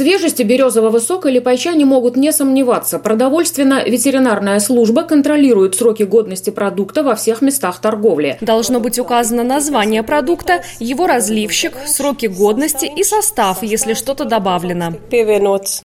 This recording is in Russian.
свежести березового сока липайчане могут не сомневаться. Продовольственно-ветеринарная служба контролирует сроки годности продукта во всех местах торговли. Должно быть указано название продукта, его разливщик, сроки годности и состав, если что-то добавлено.